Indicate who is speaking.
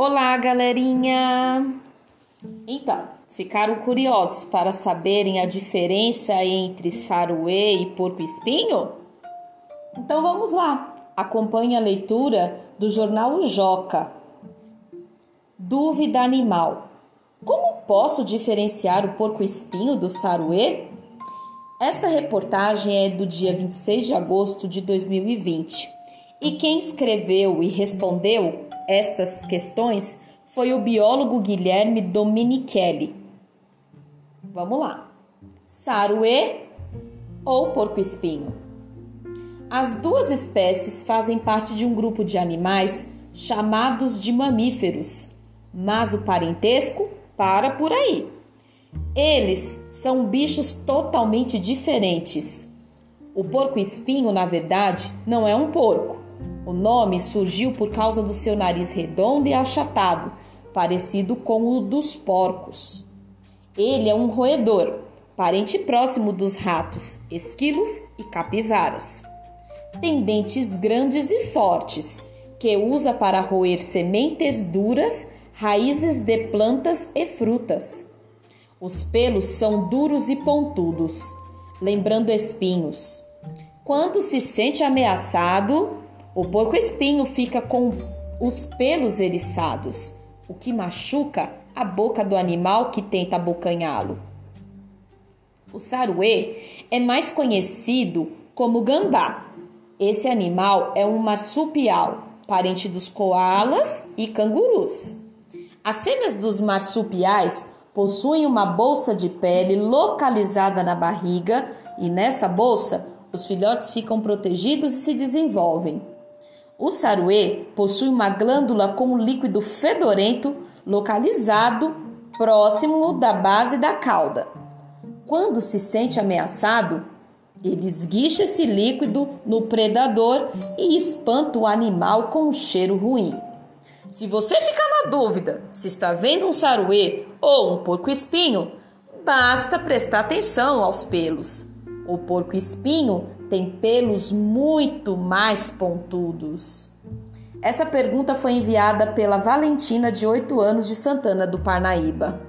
Speaker 1: Olá, galerinha! Então, ficaram curiosos para saberem a diferença entre saruê e porco-espinho? Então vamos lá, acompanhe a leitura do jornal Joca. Dúvida animal: Como posso diferenciar o porco-espinho do saruê? Esta reportagem é do dia 26 de agosto de 2020 e quem escreveu e respondeu estas questões foi o biólogo Guilherme Domenichelli. Vamos lá. Saruê ou porco-espinho? As duas espécies fazem parte de um grupo de animais chamados de mamíferos, mas o parentesco para por aí. Eles são bichos totalmente diferentes. O porco-espinho, na verdade, não é um porco o nome surgiu por causa do seu nariz redondo e achatado, parecido com o dos porcos. Ele é um roedor, parente próximo dos ratos, esquilos e capivaras. Tem dentes grandes e fortes, que usa para roer sementes duras, raízes de plantas e frutas. Os pelos são duros e pontudos, lembrando espinhos. Quando se sente ameaçado, o porco-espinho fica com os pelos eriçados, o que machuca a boca do animal que tenta abocanhá-lo. O saruê é mais conhecido como gambá. Esse animal é um marsupial, parente dos koalas e cangurus. As fêmeas dos marsupiais possuem uma bolsa de pele localizada na barriga e nessa bolsa os filhotes ficam protegidos e se desenvolvem. O saruê possui uma glândula com líquido fedorento localizado próximo da base da cauda. Quando se sente ameaçado, ele esguicha esse líquido no predador e espanta o animal com um cheiro ruim. Se você ficar na dúvida se está vendo um saruê ou um porco-espinho, basta prestar atenção aos pelos. O porco-espinho tem pelos muito mais pontudos. Essa pergunta foi enviada pela Valentina, de 8 anos, de Santana do Parnaíba.